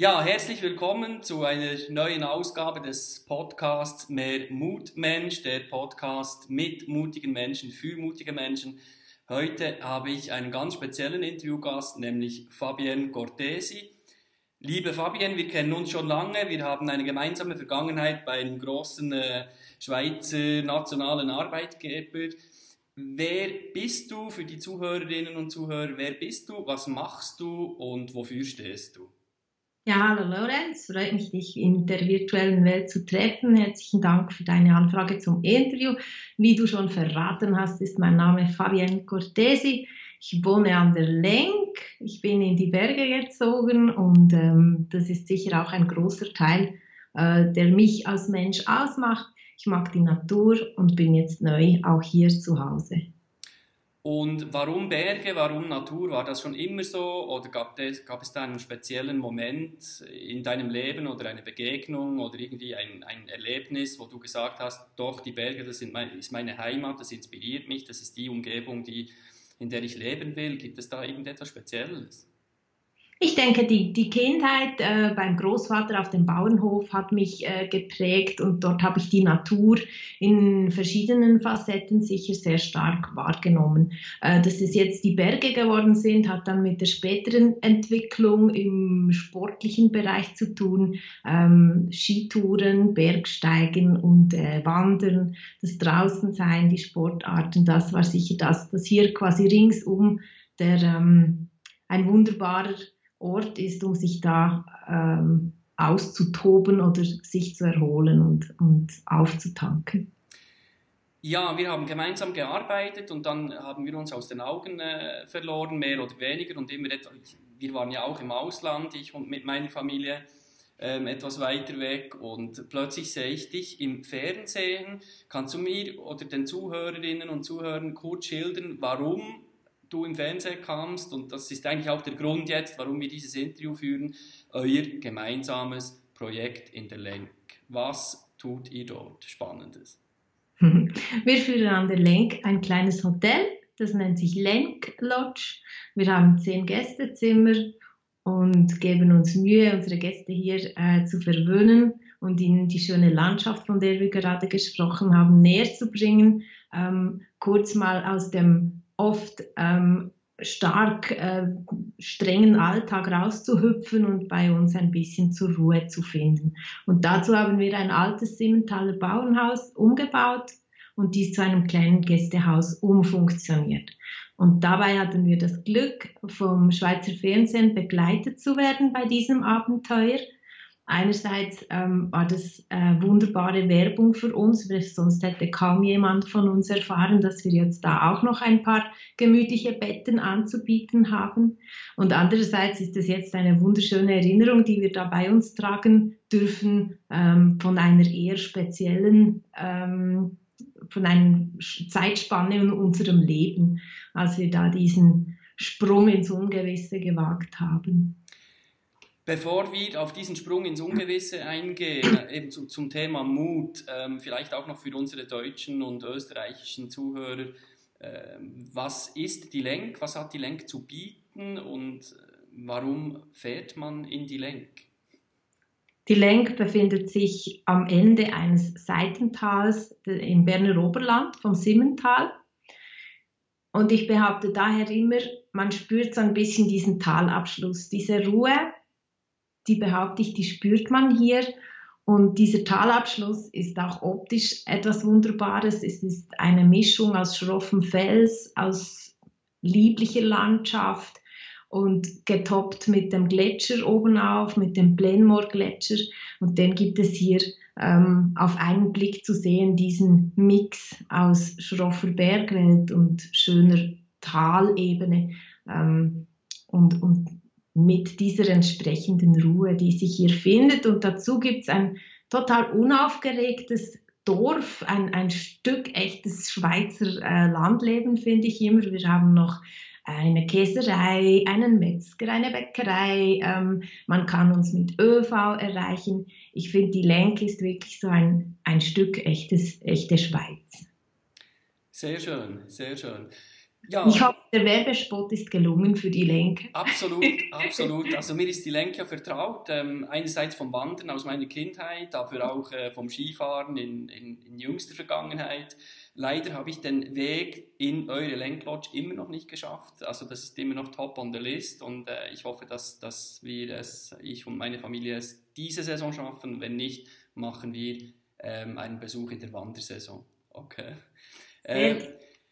Ja, herzlich willkommen zu einer neuen Ausgabe des Podcasts Mehr Mutmensch, der Podcast mit mutigen Menschen für mutige Menschen. Heute habe ich einen ganz speziellen Interviewgast, nämlich Fabienne Cortesi. Liebe Fabienne, wir kennen uns schon lange, wir haben eine gemeinsame Vergangenheit bei einem großen äh, Schweizer nationalen Arbeitgeber. Wer bist du für die Zuhörerinnen und Zuhörer? Wer bist du? Was machst du und wofür stehst du? Ja, hallo Lorenz, freut mich, dich in der virtuellen Welt zu treffen. Herzlichen Dank für deine Anfrage zum Interview. Wie du schon verraten hast, ist mein Name Fabienne Cortesi. Ich wohne an der Lenk, ich bin in die Berge gezogen und ähm, das ist sicher auch ein großer Teil, äh, der mich als Mensch ausmacht. Ich mag die Natur und bin jetzt neu auch hier zu Hause. Und warum Berge, warum Natur? War das schon immer so oder gab es, gab es da einen speziellen Moment in deinem Leben oder eine Begegnung oder irgendwie ein, ein Erlebnis, wo du gesagt hast, doch, die Berge, das mein, ist meine Heimat, das inspiriert mich, das ist die Umgebung, die, in der ich leben will. Gibt es da irgendetwas Spezielles? Ich denke, die, die Kindheit äh, beim Großvater auf dem Bauernhof hat mich äh, geprägt und dort habe ich die Natur in verschiedenen Facetten sicher sehr stark wahrgenommen. Äh, dass es jetzt die Berge geworden sind, hat dann mit der späteren Entwicklung im sportlichen Bereich zu tun. Ähm, Skitouren, Bergsteigen und äh, Wandern, das Draußensein, die Sportarten, das war sicher das, das hier quasi ringsum der ähm, ein wunderbarer Ort ist, um sich da ähm, auszutoben oder sich zu erholen und, und aufzutanken. Ja, wir haben gemeinsam gearbeitet und dann haben wir uns aus den Augen äh, verloren, mehr oder weniger. Und immer etwas, wir waren ja auch im Ausland, ich und mit meiner Familie ähm, etwas weiter weg. Und plötzlich sehe ich dich im Fernsehen. Kannst du mir oder den Zuhörerinnen und Zuhörern kurz schildern, warum du im Fernsehen kamst, und das ist eigentlich auch der Grund jetzt, warum wir dieses Interview führen, euer gemeinsames Projekt in der Lenk. Was tut ihr dort Spannendes? Wir führen an der Lenk ein kleines Hotel, das nennt sich Lenk Lodge. Wir haben zehn Gästezimmer und geben uns Mühe, unsere Gäste hier äh, zu verwöhnen und ihnen die schöne Landschaft, von der wir gerade gesprochen haben, näher zu bringen. Ähm, kurz mal aus dem oft ähm, stark äh, strengen Alltag rauszuhüpfen und bei uns ein bisschen zur Ruhe zu finden. Und dazu haben wir ein altes Simmentaler Bauernhaus umgebaut und dies zu einem kleinen Gästehaus umfunktioniert. Und dabei hatten wir das Glück, vom Schweizer Fernsehen begleitet zu werden bei diesem Abenteuer. Einerseits ähm, war das äh, wunderbare Werbung für uns, weil sonst hätte kaum jemand von uns erfahren, dass wir jetzt da auch noch ein paar gemütliche Betten anzubieten haben. Und andererseits ist es jetzt eine wunderschöne Erinnerung, die wir da bei uns tragen dürfen, ähm, von einer eher speziellen, ähm, von einer Zeitspanne in unserem Leben, als wir da diesen Sprung ins Ungewisse gewagt haben. Bevor wir auf diesen Sprung ins Ungewisse eingehen, äh, eben zu, zum Thema Mut, ähm, vielleicht auch noch für unsere deutschen und österreichischen Zuhörer, ähm, was ist die Lenk, was hat die Lenk zu bieten und äh, warum fährt man in die Lenk? Die Lenk befindet sich am Ende eines Seitentals im Berner Oberland vom Simmental. Und ich behaupte daher immer, man spürt so ein bisschen diesen Talabschluss, diese Ruhe, die behaupte ich, die spürt man hier. Und dieser Talabschluss ist auch optisch etwas Wunderbares. Es ist eine Mischung aus schroffem Fels, aus lieblicher Landschaft und getoppt mit dem Gletscher obenauf, mit dem Glenmore-Gletscher. Und den gibt es hier ähm, auf einen Blick zu sehen, diesen Mix aus schroffer Bergwelt und schöner Talebene. Ähm, und, und mit dieser entsprechenden Ruhe, die sich hier findet. Und dazu gibt es ein total unaufgeregtes Dorf, ein, ein Stück echtes Schweizer äh, Landleben, finde ich immer. Wir haben noch eine Käserei, einen Metzger, eine Bäckerei. Ähm, man kann uns mit ÖV erreichen. Ich finde, die Lenk ist wirklich so ein, ein Stück echtes, echte Schweiz. Sehr schön, sehr schön. Ja. Ich hoffe, der Werbespot ist gelungen für die Lenk. Absolut, absolut. Also mir ist die Lenk ja vertraut. Ähm, einerseits vom Wandern aus meiner Kindheit, aber auch äh, vom Skifahren in, in, in, jüngster Vergangenheit. Leider habe ich den Weg in eure Lenklodge immer noch nicht geschafft. Also das ist immer noch top on the list und äh, ich hoffe, dass, dass wir es, ich und meine Familie es diese Saison schaffen. Wenn nicht, machen wir ähm, einen Besuch in der Wandersaison. Okay. Äh,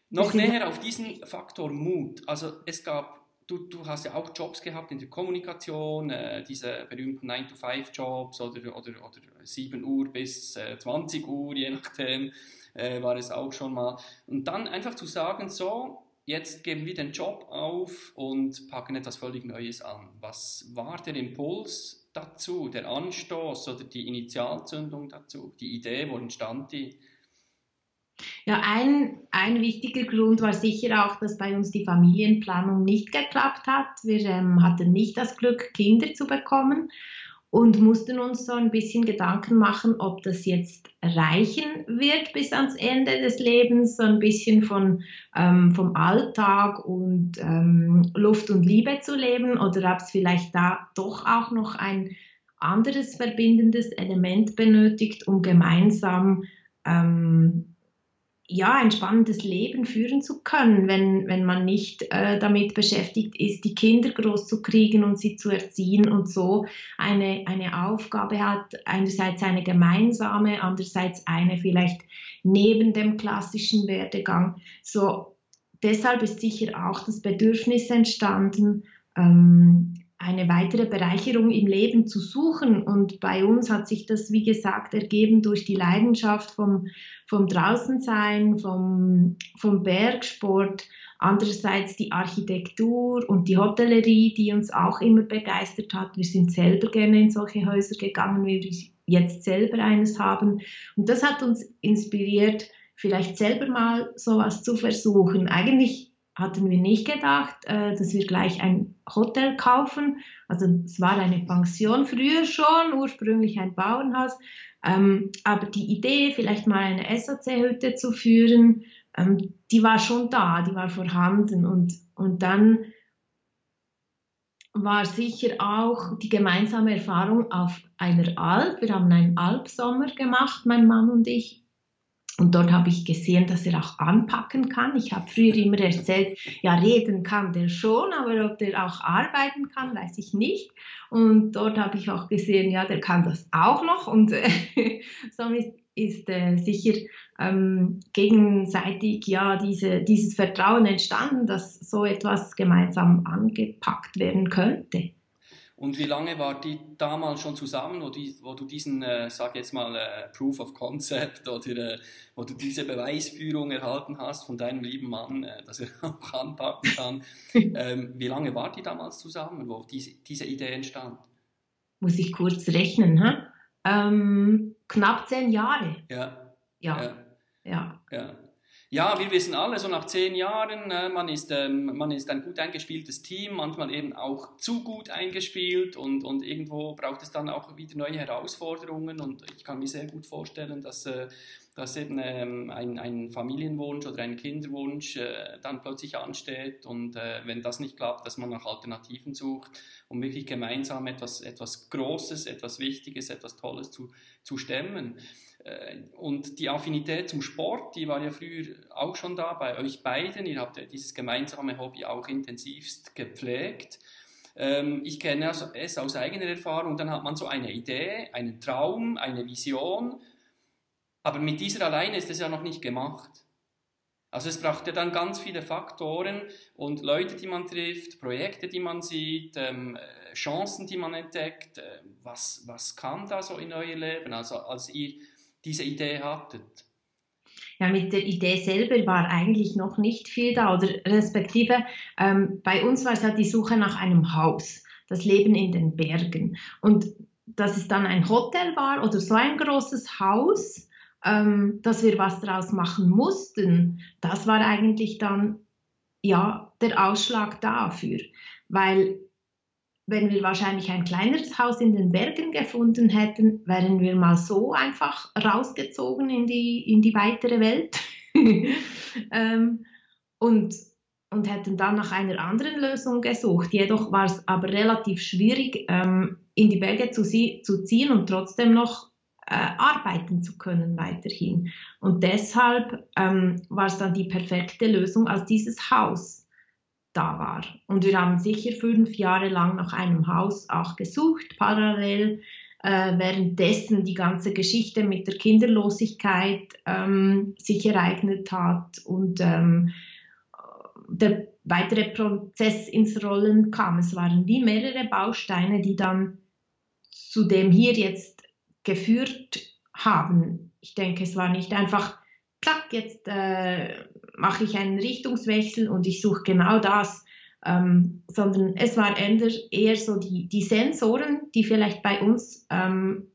noch näher auf diesen Faktor Mut. Also es gab, du, du hast ja auch Jobs gehabt in der Kommunikation, äh, diese berühmten 9-to-5-Jobs oder, oder, oder 7 Uhr bis äh, 20 Uhr, je nachdem, äh, war es auch schon mal. Und dann einfach zu sagen, so, jetzt geben wir den Job auf und packen etwas völlig Neues an. Was war der Impuls dazu, der Anstoß oder die Initialzündung dazu, die Idee, wo entstand die? Ja, ein, ein wichtiger Grund war sicher auch, dass bei uns die Familienplanung nicht geklappt hat. Wir ähm, hatten nicht das Glück, Kinder zu bekommen und mussten uns so ein bisschen Gedanken machen, ob das jetzt reichen wird bis ans Ende des Lebens, so ein bisschen von, ähm, vom Alltag und ähm, Luft und Liebe zu leben oder ob es vielleicht da doch auch noch ein anderes verbindendes Element benötigt, um gemeinsam ähm, ja, ein spannendes Leben führen zu können, wenn, wenn man nicht äh, damit beschäftigt ist, die Kinder groß zu kriegen und sie zu erziehen und so eine, eine Aufgabe hat, einerseits eine gemeinsame, andererseits eine vielleicht neben dem klassischen Werdegang. So, deshalb ist sicher auch das Bedürfnis entstanden, ähm, eine weitere Bereicherung im Leben zu suchen. Und bei uns hat sich das, wie gesagt, ergeben durch die Leidenschaft vom, vom Draußensein, vom, vom Bergsport, andererseits die Architektur und die Hotellerie, die uns auch immer begeistert hat. Wir sind selber gerne in solche Häuser gegangen, wie wir jetzt selber eines haben. Und das hat uns inspiriert, vielleicht selber mal sowas zu versuchen. Eigentlich hatten wir nicht gedacht, äh, dass wir gleich ein Hotel kaufen. Also es war eine Pension früher schon, ursprünglich ein Bauernhaus. Ähm, aber die Idee, vielleicht mal eine SAC-Hütte zu führen, ähm, die war schon da, die war vorhanden. Und, und dann war sicher auch die gemeinsame Erfahrung auf einer Alp. Wir haben einen Alpsommer gemacht, mein Mann und ich, und dort habe ich gesehen, dass er auch anpacken kann. Ich habe früher immer erzählt, ja, reden kann der schon, aber ob der auch arbeiten kann, weiß ich nicht. Und dort habe ich auch gesehen, ja, der kann das auch noch. Und äh, somit ist äh, sicher ähm, gegenseitig ja diese, dieses Vertrauen entstanden, dass so etwas gemeinsam angepackt werden könnte. Und wie lange war die damals schon zusammen, wo, die, wo du diesen, äh, sag jetzt mal, äh, Proof of Concept oder äh, wo du diese Beweisführung erhalten hast von deinem lieben Mann, äh, dass er auch anpacken kann? ähm, wie lange war die damals zusammen, wo diese, diese Idee entstand? Muss ich kurz rechnen, hä? Ähm, knapp zehn Jahre. Ja. Ja. ja. ja. ja. Ja, wir wissen alle, so nach zehn Jahren, äh, man, ist, ähm, man ist ein gut eingespieltes Team, manchmal eben auch zu gut eingespielt und, und irgendwo braucht es dann auch wieder neue Herausforderungen. Und ich kann mir sehr gut vorstellen, dass, äh, dass eben ähm, ein, ein Familienwunsch oder ein Kinderwunsch äh, dann plötzlich ansteht und äh, wenn das nicht klappt, dass man nach Alternativen sucht, um wirklich gemeinsam etwas, etwas Großes, etwas Wichtiges, etwas Tolles zu, zu stemmen. Äh, und die Affinität zum Sport, die war ja früher auch schon da bei euch beiden. Ihr habt ja dieses gemeinsame Hobby auch intensivst gepflegt. Ähm, ich kenne es aus eigener Erfahrung. Dann hat man so eine Idee, einen Traum, eine Vision. Aber mit dieser alleine ist es ja noch nicht gemacht. Also es braucht ja dann ganz viele Faktoren und Leute, die man trifft, Projekte, die man sieht, ähm, Chancen, die man entdeckt. Äh, was, was kam da so in euer Leben? Also als ihr diese Idee hattet? Ja, mit der Idee selber war eigentlich noch nicht viel da, oder respektive ähm, bei uns war es ja die Suche nach einem Haus, das Leben in den Bergen. Und dass es dann ein Hotel war oder so ein großes Haus, ähm, dass wir was daraus machen mussten, das war eigentlich dann ja der Ausschlag dafür, weil wenn wir wahrscheinlich ein kleineres Haus in den Bergen gefunden hätten, wären wir mal so einfach rausgezogen in die, in die weitere Welt. ähm, und und hätten dann nach einer anderen Lösung gesucht. Jedoch war es aber relativ schwierig, ähm, in die Berge zu, zu, ziehen und trotzdem noch äh, arbeiten zu können weiterhin. Und deshalb ähm, war es dann die perfekte Lösung, als dieses Haus da war. Und wir haben sicher fünf Jahre lang nach einem Haus auch gesucht, parallel, äh, währenddessen die ganze Geschichte mit der Kinderlosigkeit ähm, sich ereignet hat und ähm, der weitere Prozess ins Rollen kam. Es waren wie mehrere Bausteine, die dann zu dem hier jetzt geführt haben. Ich denke, es war nicht einfach, klack, jetzt äh, mache ich einen Richtungswechsel und ich suche genau das, ähm, sondern es war eher so die, die Sensoren, die vielleicht bei uns ähm,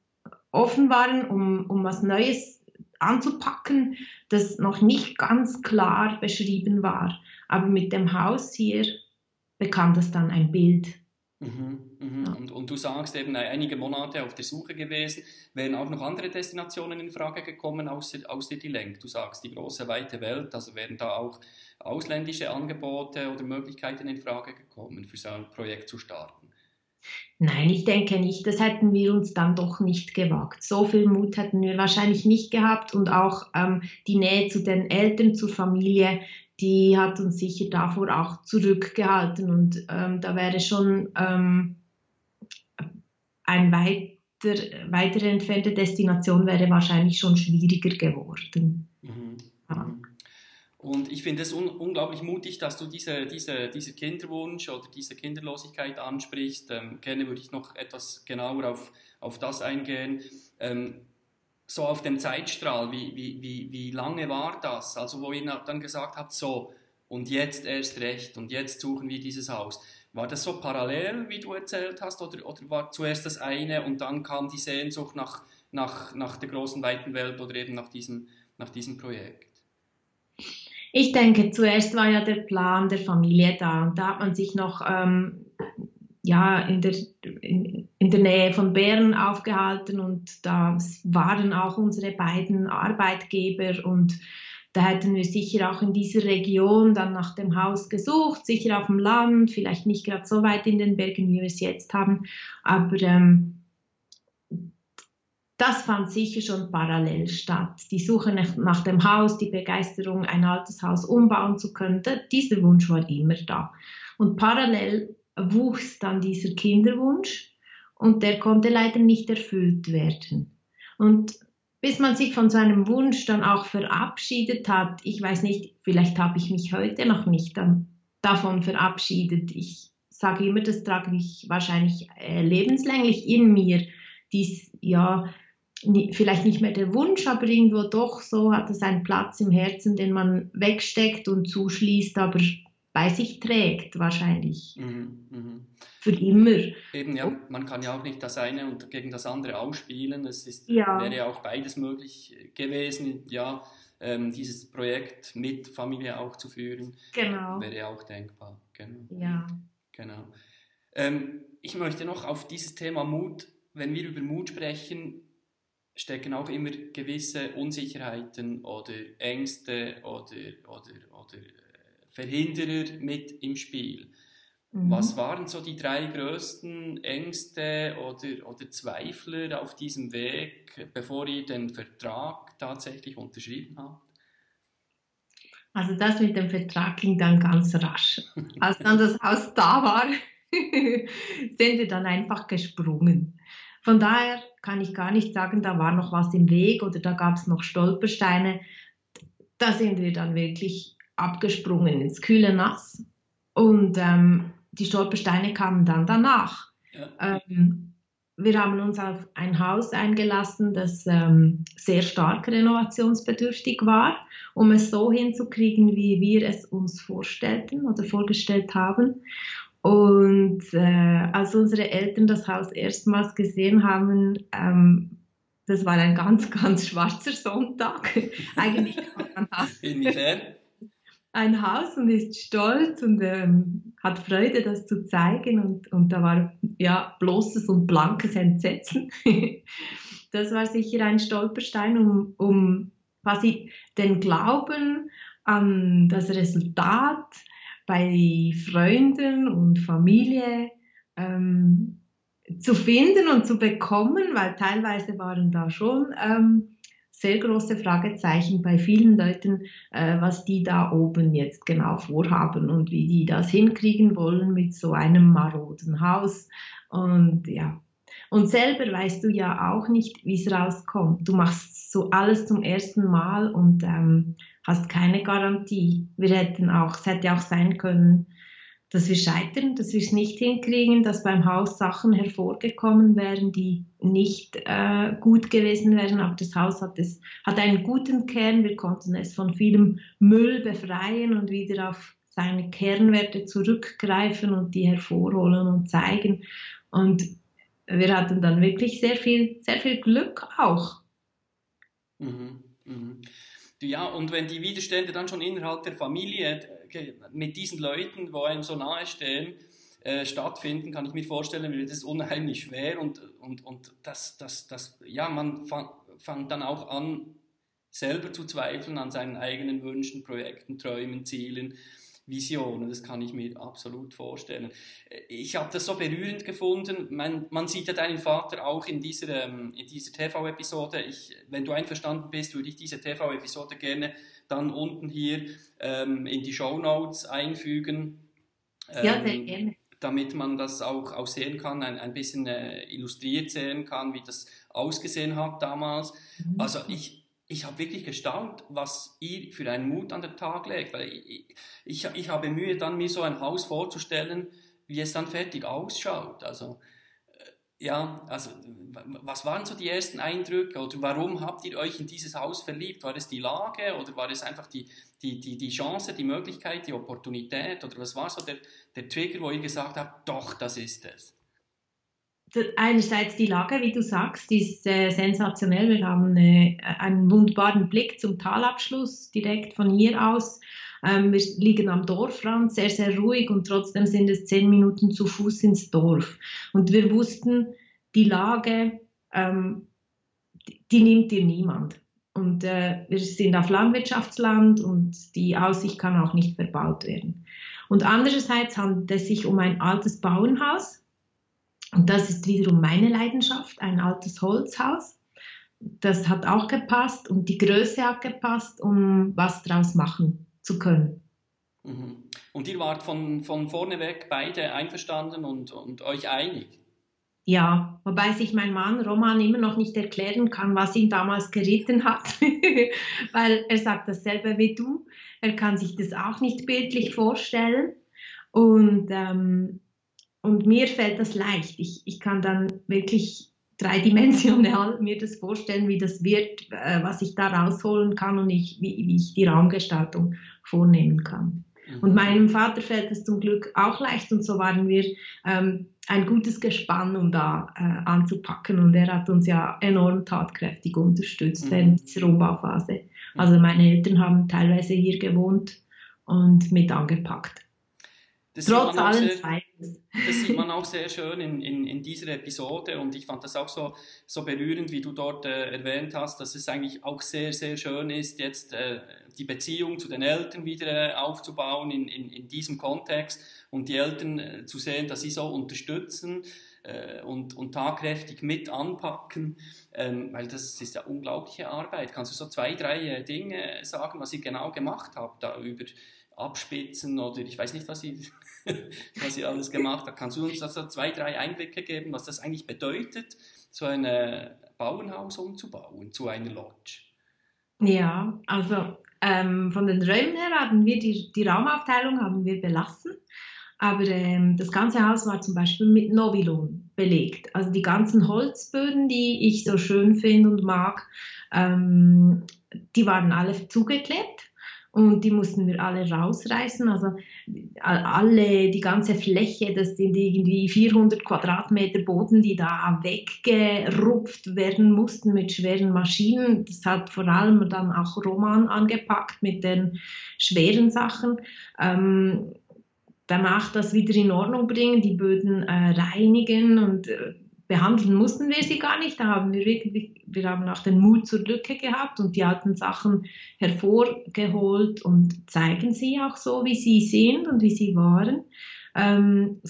offen waren, um, um was Neues anzupacken, das noch nicht ganz klar beschrieben war. Aber mit dem Haus hier bekam das dann ein Bild. Mhm, mhm. Ja. Und, und, du sagst eben einige Monate auf der Suche gewesen. Wären auch noch andere Destinationen in Frage gekommen außer, außer die Lenk? Du sagst die große weite Welt, also wären da auch ausländische Angebote oder Möglichkeiten in Frage gekommen, für so ein Projekt zu starten? Nein, ich denke nicht. Das hätten wir uns dann doch nicht gewagt. So viel Mut hätten wir wahrscheinlich nicht gehabt und auch ähm, die Nähe zu den Eltern, zur Familie, die hat uns sicher davor auch zurückgehalten. Und ähm, da wäre schon ähm, ein weiter, weitere entfernte Destination wäre wahrscheinlich schon schwieriger geworden. Mhm. Ja. Mhm. Und ich finde es un unglaublich mutig, dass du diese, diese, diese Kinderwunsch oder diese Kinderlosigkeit ansprichst. Ähm, gerne würde ich noch etwas genauer auf, auf das eingehen. Ähm, so auf dem Zeitstrahl, wie, wie, wie, wie lange war das? Also wo ihr dann gesagt habt, so, und jetzt erst recht, und jetzt suchen wir dieses Haus. War das so parallel, wie du erzählt hast, oder, oder war zuerst das eine und dann kam die Sehnsucht nach, nach, nach der großen, weiten Welt oder eben nach diesem, nach diesem Projekt? Ich denke, zuerst war ja der Plan der Familie da und da hat man sich noch ähm, ja, in, der, in, in, der Nähe von Bern aufgehalten und da waren auch unsere beiden Arbeitgeber und da hätten wir sicher auch in dieser Region dann nach dem Haus gesucht, sicher auf dem Land, vielleicht nicht gerade so weit in den Bergen, wie wir es jetzt haben, aber ähm, das fand sicher schon parallel statt. Die Suche nach, nach, dem Haus, die Begeisterung, ein altes Haus umbauen zu können, dieser Wunsch war immer da. Und parallel wuchs dann dieser Kinderwunsch und der konnte leider nicht erfüllt werden. Und bis man sich von seinem Wunsch dann auch verabschiedet hat, ich weiß nicht, vielleicht habe ich mich heute noch nicht davon verabschiedet. Ich sage immer, das trage ich wahrscheinlich äh, lebenslänglich in mir, dies ja vielleicht nicht mehr der Wunsch, aber irgendwo doch so hat es einen Platz im Herzen, den man wegsteckt und zuschließt, aber bei sich trägt wahrscheinlich. Mhm, mh. Für immer. Eben, ja, man kann ja auch nicht das eine und gegen das andere ausspielen. Es ist, ja. wäre ja auch beides möglich gewesen, ja, ähm, dieses Projekt mit Familie auch zu führen. Genau. Wäre ja auch denkbar. Genau. Ja. Genau. Ähm, ich möchte noch auf dieses Thema Mut, wenn wir über Mut sprechen, stecken auch immer gewisse Unsicherheiten oder Ängste oder, oder, oder äh, Verhinderer mit im Spiel. Mhm. Was waren so die drei größten Ängste oder, oder Zweifler auf diesem Weg, bevor ihr den Vertrag tatsächlich unterschrieben habt? Also das mit dem Vertrag ging dann ganz rasch. Als dann das Haus da war, sind wir dann einfach gesprungen. Von daher kann ich gar nicht sagen, da war noch was im Weg oder da gab es noch Stolpersteine. Da sind wir dann wirklich abgesprungen ins kühle Nass und ähm, die Stolpersteine kamen dann danach. Ja. Ähm, wir haben uns auf ein Haus eingelassen, das ähm, sehr stark renovationsbedürftig war, um es so hinzukriegen, wie wir es uns vorstellten oder vorgestellt haben. Und äh, als unsere Eltern das Haus erstmals gesehen haben, ähm, das war ein ganz, ganz schwarzer Sonntag. Eigentlich man Inwiefern? Ein Haus und ist stolz und ähm, hat Freude, das zu zeigen. Und, und da war ja bloßes und blankes Entsetzen. das war sicher ein Stolperstein, um, um quasi den Glauben an das Resultat bei Freunden und Familie ähm, zu finden und zu bekommen, weil teilweise waren da schon ähm, sehr große Fragezeichen bei vielen Leuten, äh, was die da oben jetzt genau vorhaben und wie die das hinkriegen wollen mit so einem maroden Haus. Und ja, und selber weißt du ja auch nicht, wie es rauskommt. Du machst so alles zum ersten Mal und ähm, hast keine Garantie. Wir hätten auch, es hätte auch sein können, dass wir scheitern, dass wir es nicht hinkriegen, dass beim Haus Sachen hervorgekommen wären, die nicht äh, gut gewesen wären. Aber das Haus hat, es, hat einen guten Kern. Wir konnten es von vielem Müll befreien und wieder auf seine Kernwerte zurückgreifen und die hervorholen und zeigen. Und wir hatten dann wirklich sehr viel, sehr viel Glück auch. Mhm, mh. Ja, und wenn die Widerstände dann schon innerhalb der Familie äh, mit diesen Leuten, wo einem so nahe stehen, äh, stattfinden, kann ich mir vorstellen, wird es unheimlich schwer und, und, und das, das, das, ja, man fängt dann auch an, selber zu zweifeln an seinen eigenen Wünschen, Projekten, Träumen, Zielen. Visionen, das kann ich mir absolut vorstellen. Ich habe das so berührend gefunden. Man, man, sieht ja deinen Vater auch in dieser, ähm, dieser TV-Episode. Wenn du einverstanden bist, würde ich diese TV-Episode gerne dann unten hier ähm, in die Show Notes einfügen. Ähm, ja, sehr gerne. Damit man das auch, auch sehen kann, ein, ein bisschen äh, illustriert sehen kann, wie das ausgesehen hat damals. Mhm. Also ich, ich habe wirklich gestaunt, was ihr für einen Mut an den Tag legt. Weil ich, ich, ich, habe Mühe, dann mir so ein Haus vorzustellen, wie es dann fertig ausschaut. Also, ja, also, was waren so die ersten Eindrücke oder warum habt ihr euch in dieses Haus verliebt? War es die Lage oder war es einfach die, die, die, die Chance, die Möglichkeit, die Opportunität oder was war so der, der Trigger, wo ihr gesagt habt, doch, das ist es? Einerseits die Lage, wie du sagst, ist äh, sensationell. Wir haben äh, einen wunderbaren Blick zum Talabschluss direkt von hier aus. Ähm, wir liegen am Dorfrand, sehr, sehr ruhig und trotzdem sind es zehn Minuten zu Fuß ins Dorf. Und wir wussten, die Lage, ähm, die, nimmt dir niemand. Und äh, wir sind auf Landwirtschaftsland und die Aussicht kann auch nicht verbaut werden. Und andererseits handelt es sich um ein altes Bauernhaus, und das ist wiederum meine Leidenschaft, ein altes Holzhaus. Das hat auch gepasst und die Größe hat gepasst, um was draus machen zu können. Mhm. Und ihr wart von, von vorne weg beide einverstanden und, und euch einig? Ja, wobei sich mein Mann Roman immer noch nicht erklären kann, was ihn damals geritten hat, weil er sagt dasselbe wie du. Er kann sich das auch nicht bildlich vorstellen. Und ähm, und mir fällt das leicht. Ich, ich kann dann wirklich dreidimensional mir das vorstellen, wie das wird, äh, was ich da rausholen kann und ich, wie, wie ich die Raumgestaltung vornehmen kann. Mhm. Und meinem Vater fällt es zum Glück auch leicht und so waren wir ähm, ein gutes Gespann, um da äh, anzupacken und er hat uns ja enorm tatkräftig unterstützt mhm. während dieser Umbauphase. Mhm. Also meine Eltern haben teilweise hier gewohnt und mit angepackt. Das Trotz allem Zweifels. Das sieht man auch sehr schön in, in, in, dieser Episode und ich fand das auch so, so berührend, wie du dort äh, erwähnt hast, dass es eigentlich auch sehr, sehr schön ist, jetzt äh, die Beziehung zu den Eltern wieder äh, aufzubauen in, in, in diesem Kontext und die Eltern äh, zu sehen, dass sie so unterstützen äh, und, und tatkräftig mit anpacken, ähm, weil das ist ja unglaubliche Arbeit. Kannst du so zwei, drei äh, Dinge sagen, was ihr genau gemacht habt da über Abspitzen oder ich weiß nicht, was ihr was ihr alles gemacht habt. Kannst du uns also zwei, drei Einblicke geben, was das eigentlich bedeutet, so ein Bauernhaus umzubauen zu einer Lodge? Ja, also ähm, von den Räumen her haben wir die, die Raumaufteilung haben wir belassen, aber ähm, das ganze Haus war zum Beispiel mit Novilon belegt. Also die ganzen Holzböden, die ich so schön finde und mag, ähm, die waren alle zugeklebt und die mussten wir alle rausreißen. Also alle, die ganze Fläche, das sind irgendwie 400 Quadratmeter Boden, die da weggerupft werden mussten mit schweren Maschinen. Das hat vor allem dann auch Roman angepackt mit den schweren Sachen. Ähm, danach das wieder in Ordnung bringen, die Böden äh, reinigen und äh, behandeln mussten wir sie gar nicht. Da haben wir wirklich, wir haben auch den Mut zur Lücke gehabt und die alten Sachen hervorgeholt und zeigen sie auch so, wie sie sind und wie sie waren. Ähm,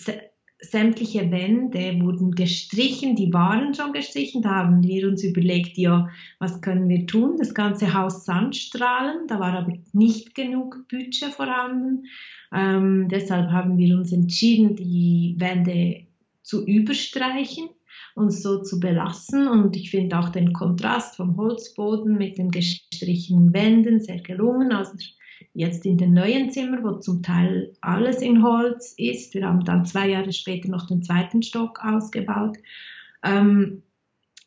sämtliche Wände wurden gestrichen, die waren schon gestrichen. Da haben wir uns überlegt, ja, was können wir tun? Das ganze Haus Sandstrahlen, da war aber nicht genug Budget vorhanden. Ähm, deshalb haben wir uns entschieden, die Wände zu überstreichen und so zu belassen. Und ich finde auch den Kontrast vom Holzboden mit den gestrichenen Wänden sehr gelungen. Also jetzt in den neuen Zimmern, wo zum Teil alles in Holz ist. Wir haben dann zwei Jahre später noch den zweiten Stock ausgebaut. Ähm,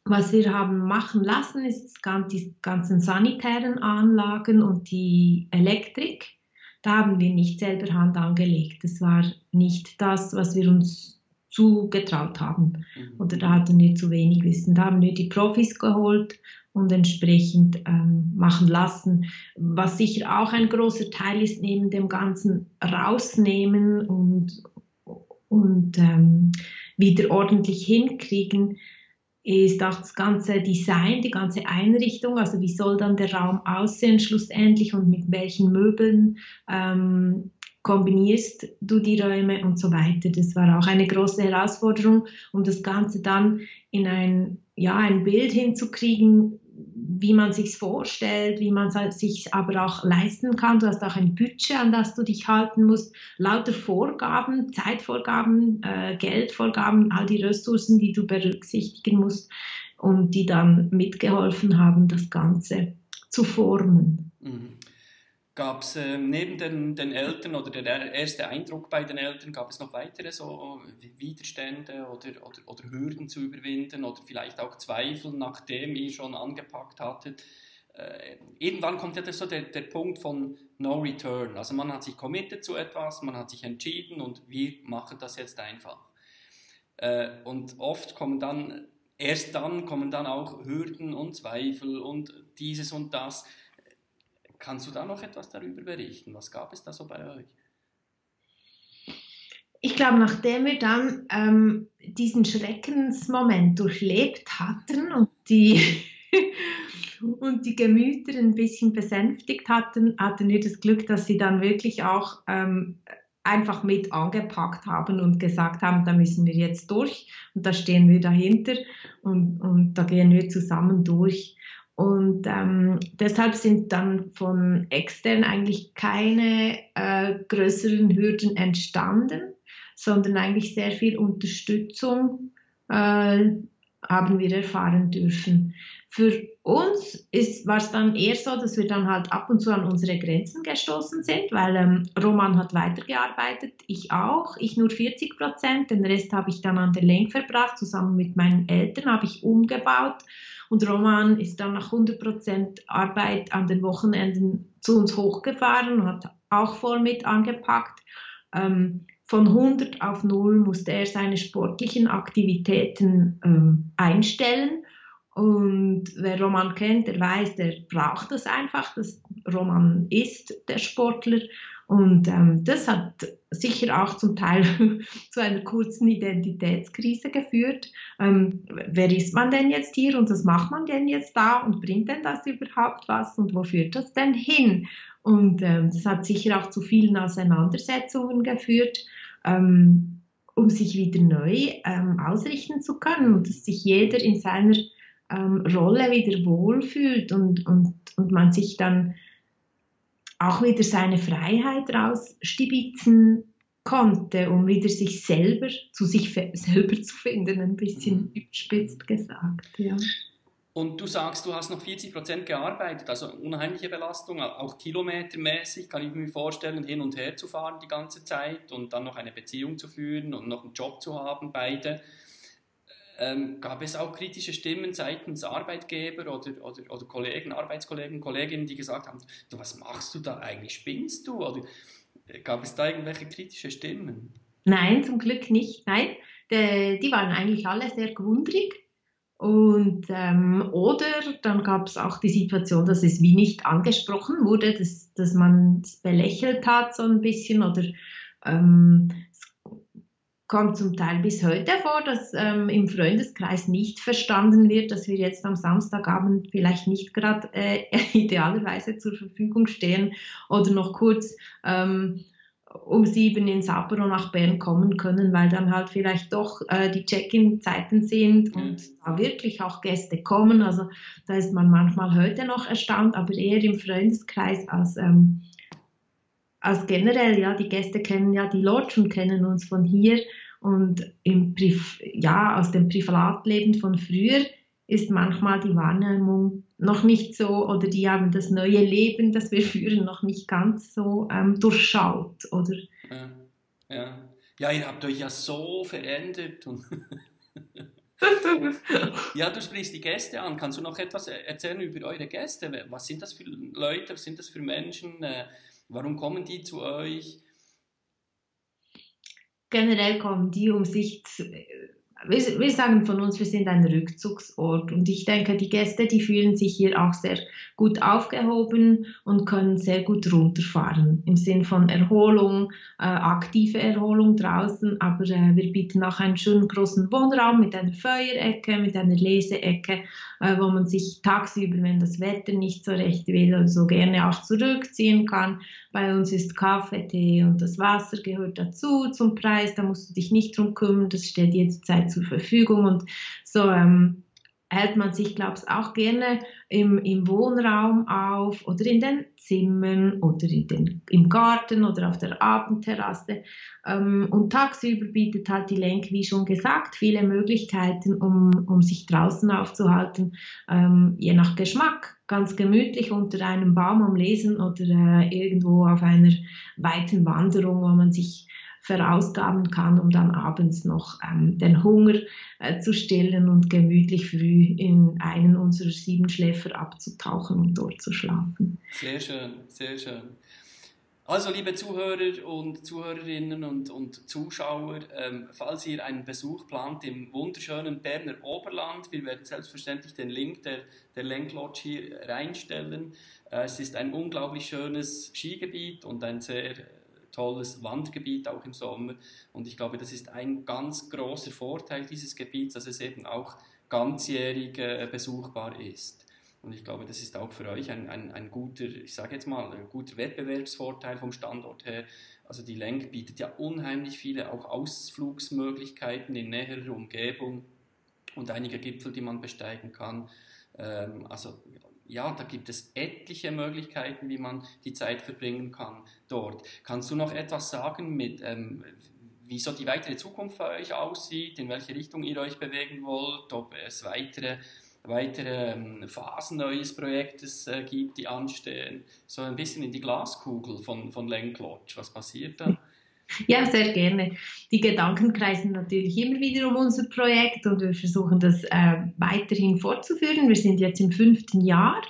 was wir haben machen lassen, ist die ganzen sanitären Anlagen und die Elektrik. Da haben wir nicht selber Hand angelegt. Das war nicht das, was wir uns zugetraut haben. Mhm. Oder da hatten wir zu wenig Wissen. Da haben wir die Profis geholt und entsprechend ähm, machen lassen. Was sicher auch ein großer Teil ist, neben dem Ganzen rausnehmen und, und ähm, wieder ordentlich hinkriegen, ist auch das ganze Design, die ganze Einrichtung, also wie soll dann der Raum aussehen schlussendlich und mit welchen Möbeln ähm, kombinierst du die Räume und so weiter. Das war auch eine große Herausforderung, um das Ganze dann in ein, ja, ein Bild hinzukriegen, wie man sich vorstellt, wie man sich aber auch leisten kann. Du hast auch ein Budget, an das du dich halten musst. Lauter Vorgaben, Zeitvorgaben, äh, Geldvorgaben, all die Ressourcen, die du berücksichtigen musst und die dann mitgeholfen haben, das Ganze zu formen. Mhm. Gab es äh, neben den, den, Eltern oder der erste Eindruck bei den Eltern, gab es noch weitere so Widerstände oder, oder, oder Hürden zu überwinden oder vielleicht auch Zweifel, nachdem ihr schon angepackt hattet? Äh, irgendwann kommt ja so der, der Punkt von No Return. Also man hat sich committed zu etwas, man hat sich entschieden und wir machen das jetzt einfach. Äh, und oft kommen dann, erst dann kommen dann auch Hürden und Zweifel und dieses und das Kannst du da noch etwas darüber berichten? Was gab es da so bei euch? Ich glaube, nachdem wir dann ähm, diesen Schreckensmoment durchlebt hatten und die, und die Gemüter ein bisschen besänftigt hatten, hatten wir das Glück, dass sie dann wirklich auch ähm, einfach mit angepackt haben und gesagt haben, da müssen wir jetzt durch und da stehen wir dahinter und, und da gehen wir zusammen durch. Und ähm, deshalb sind dann von extern eigentlich keine äh, größeren Hürden entstanden, sondern eigentlich sehr viel Unterstützung äh, haben wir erfahren dürfen. Für uns war es dann eher so, dass wir dann halt ab und zu an unsere Grenzen gestoßen sind, weil ähm, Roman hat weitergearbeitet, ich auch, ich nur 40 Prozent, den Rest habe ich dann an der Lenk verbracht, zusammen mit meinen Eltern habe ich umgebaut und Roman ist dann nach 100% Arbeit an den Wochenenden zu uns hochgefahren und hat auch voll mit angepackt. Ähm, von 100 auf 0 musste er seine sportlichen Aktivitäten ähm, einstellen. Und wer Roman kennt, der weiß, der braucht das einfach. Das Roman ist der Sportler und ähm, das hat sicher auch zum Teil zu einer kurzen Identitätskrise geführt. Ähm, wer ist man denn jetzt hier und was macht man denn jetzt da und bringt denn das überhaupt was und wo führt das denn hin? Und ähm, das hat sicher auch zu vielen Auseinandersetzungen geführt, ähm, um sich wieder neu ähm, ausrichten zu können und dass sich jeder in seiner ähm, Rolle wieder wohlfühlt und, und, und man sich dann auch wieder seine Freiheit rausstibitzen konnte, um wieder sich selber zu sich selber zu finden, ein bisschen mhm. überspitzt gesagt. Ja. Und du sagst, du hast noch 40 Prozent gearbeitet, also unheimliche Belastung, auch kilometermäßig, kann ich mir vorstellen, hin und her zu fahren die ganze Zeit und dann noch eine Beziehung zu führen und noch einen Job zu haben, beide. Ähm, gab es auch kritische Stimmen seitens Arbeitgeber oder, oder, oder Kollegen, Arbeitskollegen, Kolleginnen, die gesagt haben, du, was machst du da eigentlich, spinnst du? Oder äh, gab es da irgendwelche kritische Stimmen? Nein, zum Glück nicht. Nein, die, die waren eigentlich alle sehr gewundrig. Und, ähm, oder dann gab es auch die Situation, dass es wie nicht angesprochen wurde, dass, dass man es belächelt hat so ein bisschen oder ähm, kommt zum Teil bis heute vor, dass ähm, im Freundeskreis nicht verstanden wird, dass wir jetzt am Samstagabend vielleicht nicht gerade äh, idealerweise zur Verfügung stehen oder noch kurz ähm, um sieben ins Apero nach Bern kommen können, weil dann halt vielleicht doch äh, die Check-in-Zeiten sind und da wirklich auch Gäste kommen. Also da ist man manchmal heute noch erstaunt, aber eher im Freundeskreis als, ähm, als generell. Ja, die Gäste kennen ja die Lodge und kennen uns von hier und im Priv ja, aus dem Privatleben von früher ist manchmal die Wahrnehmung noch nicht so oder die haben das neue Leben, das wir führen, noch nicht ganz so ähm, durchschaut, oder? Ja, ja. ja, ihr habt euch ja so verändert. ja, du sprichst die Gäste an. Kannst du noch etwas erzählen über eure Gäste? Was sind das für Leute? Was sind das für Menschen? Warum kommen die zu euch? Generell kommen die, um sich zu, wir, wir, sagen von uns, wir sind ein Rückzugsort. Und ich denke, die Gäste, die fühlen sich hier auch sehr gut aufgehoben und können sehr gut runterfahren. Im Sinn von Erholung, äh, aktive Erholung draußen, aber äh, wir bieten auch einen schönen großen Wohnraum mit einer Feuerecke, mit einer Leseecke, äh, wo man sich tagsüber, wenn das Wetter nicht so recht will, so gerne auch zurückziehen kann. Bei uns ist Kaffee, Tee und das Wasser gehört dazu zum Preis, da musst du dich nicht drum kümmern, das steht jederzeit zur Verfügung und so ähm, hält man sich, glaube ich, auch gerne im, im Wohnraum auf oder in den Zimmern oder in den, im Garten oder auf der Abendterrasse. Ähm, und tagsüber bietet halt die Lenk, wie schon gesagt, viele Möglichkeiten, um, um sich draußen aufzuhalten, ähm, je nach Geschmack. Ganz gemütlich unter einem Baum am Lesen oder äh, irgendwo auf einer weiten Wanderung, wo man sich verausgaben kann, um dann abends noch ähm, den Hunger äh, zu stillen und gemütlich früh in einen unserer sieben Schläfer abzutauchen und dort zu schlafen. Sehr schön, sehr schön. Also, liebe Zuhörer und Zuhörerinnen und, und Zuschauer, ähm, falls ihr einen Besuch plant im wunderschönen Berner Oberland, wir werden selbstverständlich den Link der, der Lenklodge hier reinstellen. Äh, es ist ein unglaublich schönes Skigebiet und ein sehr tolles Wandergebiet auch im Sommer. Und ich glaube, das ist ein ganz großer Vorteil dieses Gebiets, dass es eben auch ganzjährig äh, besuchbar ist. Und ich glaube, das ist auch für euch ein, ein, ein guter, ich sage jetzt mal, guter Wettbewerbsvorteil vom Standort her. Also die Lenk bietet ja unheimlich viele auch Ausflugsmöglichkeiten in näherer Umgebung und einige Gipfel, die man besteigen kann. Ähm, also ja, da gibt es etliche Möglichkeiten, wie man die Zeit verbringen kann dort. Kannst du noch etwas sagen mit, ähm, wie so die weitere Zukunft für euch aussieht, in welche Richtung ihr euch bewegen wollt, ob es weitere, weitere ähm, Phasen eures Projektes äh, gibt, die anstehen? So ein bisschen in die Glaskugel von, von Lenklodge. Was passiert da? Ja, sehr gerne. Die Gedanken kreisen natürlich immer wieder um unser Projekt und wir versuchen das äh, weiterhin fortzuführen. Wir sind jetzt im fünften Jahr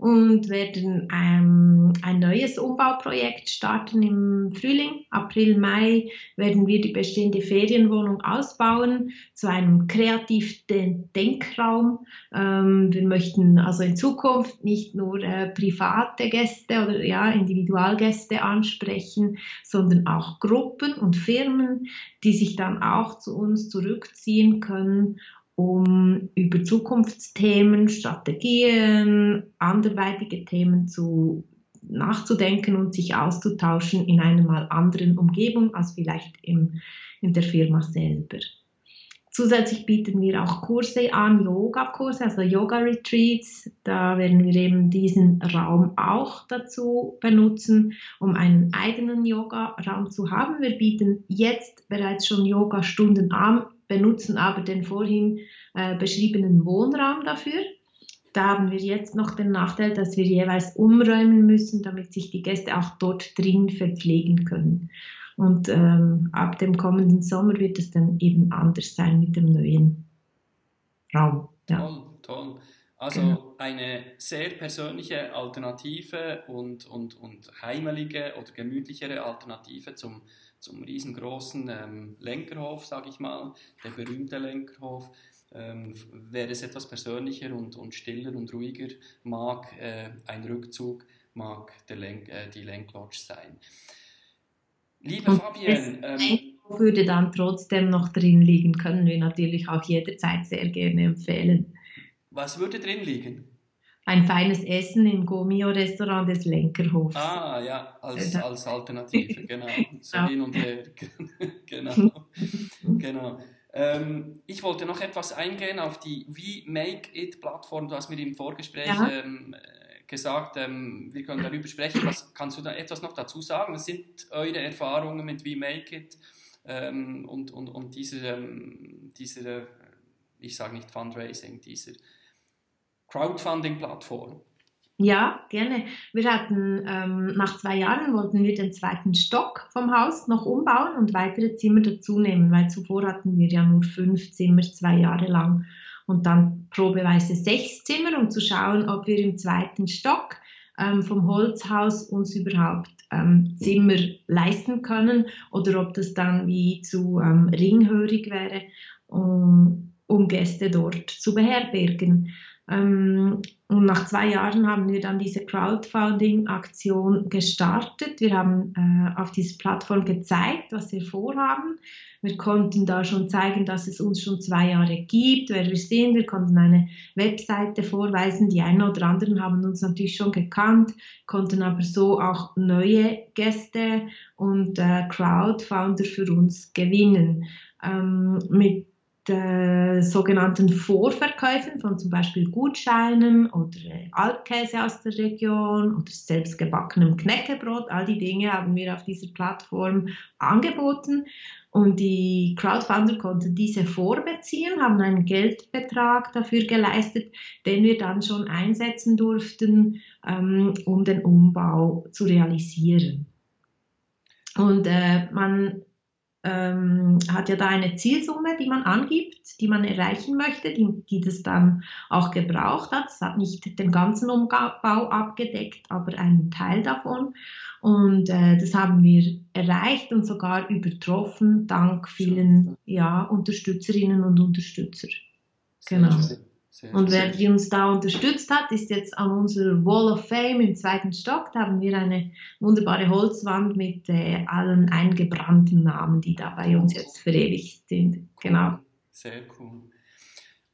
und werden ähm, ein neues Umbauprojekt starten im Frühling. April, Mai werden wir die bestehende Ferienwohnung ausbauen zu einem kreativen Denkraum. Ähm, wir möchten also in Zukunft nicht nur äh, private Gäste oder ja, Individualgäste ansprechen, sondern auch Gruppen und Firmen, die sich dann auch zu uns zurückziehen können um über Zukunftsthemen, Strategien, anderweitige Themen zu nachzudenken und sich auszutauschen in einer mal anderen Umgebung als vielleicht im, in der Firma selber. Zusätzlich bieten wir auch Kurse an, Yoga-Kurse, also Yoga-Retreats. Da werden wir eben diesen Raum auch dazu benutzen, um einen eigenen Yoga-Raum zu haben. Wir bieten jetzt bereits schon Yoga-Stunden an, benutzen aber den vorhin äh, beschriebenen Wohnraum dafür. Da haben wir jetzt noch den Nachteil, dass wir jeweils umräumen müssen, damit sich die Gäste auch dort drin verpflegen können. Und ähm, ab dem kommenden Sommer wird es dann eben anders sein mit dem neuen Raum. Ja. Toll, toll. Also genau. eine sehr persönliche Alternative und, und, und heimelige oder gemütlichere Alternative zum, zum riesengroßen ähm, Lenkerhof, sage ich mal, der berühmte Lenkerhof. Ähm, wer es etwas persönlicher und, und stiller und ruhiger mag, äh, ein Rückzug mag Lenk, äh, die Lenklodge sein. Liebe Fabienne, ähm, würde dann trotzdem noch drin liegen, können wir natürlich auch jederzeit sehr gerne empfehlen. Was würde drin liegen? Ein feines Essen im Gomio-Restaurant des Lenkerhofs. Ah, ja, als, als Alternative, genau. So ja. hin und her. genau. genau. Ähm, ich wollte noch etwas eingehen auf die We Make It-Plattform. Du hast mir im Vorgespräch ja. ähm, gesagt, ähm, wir können darüber sprechen. Was kannst du da etwas noch dazu sagen? Was sind eure Erfahrungen mit We Make It ähm, und, und, und dieser, ähm, dieser, ich sage nicht Fundraising, dieser Crowdfunding-Plattform? Ja, gerne. Wir hatten ähm, nach zwei Jahren wollten wir den zweiten Stock vom Haus noch umbauen und weitere Zimmer dazu nehmen, weil zuvor hatten wir ja nur fünf Zimmer zwei Jahre lang und dann probeweise sechs Zimmer, um zu schauen, ob wir im zweiten Stock ähm, vom Holzhaus uns überhaupt ähm, Zimmer leisten können oder ob das dann wie zu ähm, ringhörig wäre, um, um Gäste dort zu beherbergen. Ähm, und nach zwei Jahren haben wir dann diese Crowdfunding-Aktion gestartet. Wir haben äh, auf diese Plattform gezeigt, was wir vorhaben. Wir konnten da schon zeigen, dass es uns schon zwei Jahre gibt, wer wir sind. Wir konnten eine Webseite vorweisen. Die einen oder anderen haben uns natürlich schon gekannt, konnten aber so auch neue Gäste und äh, Crowdfounder für uns gewinnen. Ähm, mit äh, sogenannten Vorverkäufen von zum Beispiel Gutscheinen oder äh, Alpkäse aus der Region oder selbstgebackenem Knäckebrot. All die Dinge haben wir auf dieser Plattform angeboten. Und die Crowdfunder konnten diese vorbeziehen, haben einen Geldbetrag dafür geleistet, den wir dann schon einsetzen durften, ähm, um den Umbau zu realisieren. Und äh, man ähm, hat ja da eine Zielsumme, die man angibt, die man erreichen möchte, die, die das dann auch gebraucht hat. Es hat nicht den ganzen Umbau abgedeckt, aber einen Teil davon. Und äh, das haben wir erreicht und sogar übertroffen, dank vielen ja, Unterstützerinnen und Unterstützer. Genau. Sehr, und wer die uns da unterstützt hat, ist jetzt an unserer Wall of Fame im zweiten Stock. Da haben wir eine wunderbare Holzwand mit äh, allen eingebrannten Namen, die da bei uns jetzt verewigt sind. Genau. Sehr cool.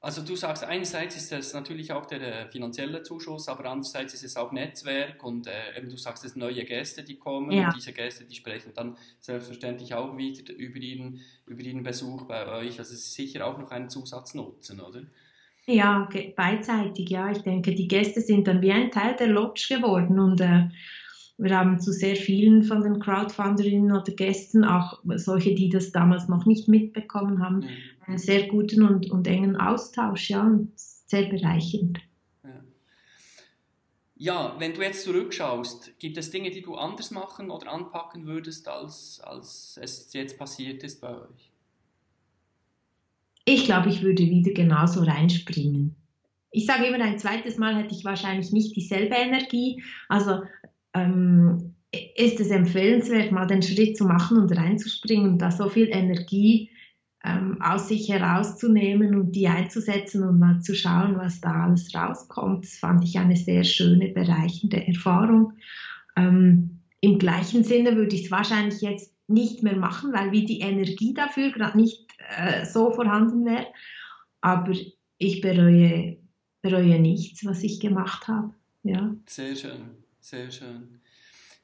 Also du sagst, einerseits ist es natürlich auch der äh, finanzielle Zuschuss, aber andererseits ist es auch Netzwerk und äh, eben du sagst, es sind neue Gäste, die kommen ja. und diese Gäste, die sprechen dann selbstverständlich auch wieder über ihren, über ihren Besuch bei euch. Also es ist sicher auch noch ein Zusatznutzen, oder? Ja, beidseitig, ja. Ich denke, die Gäste sind dann wie ein Teil der Lodge geworden und äh, wir haben zu sehr vielen von den Crowdfunderinnen oder Gästen, auch solche, die das damals noch nicht mitbekommen haben, mhm. einen sehr guten und, und engen Austausch, ja, und sehr bereichernd. Ja. ja, wenn du jetzt zurückschaust, gibt es Dinge, die du anders machen oder anpacken würdest, als, als es jetzt passiert ist bei euch? Ich glaube, ich würde wieder genauso reinspringen. Ich sage immer, ein zweites Mal hätte ich wahrscheinlich nicht dieselbe Energie. Also ähm, ist es empfehlenswert, mal den Schritt zu machen und reinzuspringen und da so viel Energie ähm, aus sich herauszunehmen und die einzusetzen und mal zu schauen, was da alles rauskommt. Das fand ich eine sehr schöne, bereichende Erfahrung. Ähm, Im gleichen Sinne würde ich es wahrscheinlich jetzt nicht mehr machen, weil wie die Energie dafür gerade nicht äh, so vorhanden wäre. Aber ich bereue, bereue nichts, was ich gemacht habe. Ja. Sehr schön, sehr schön.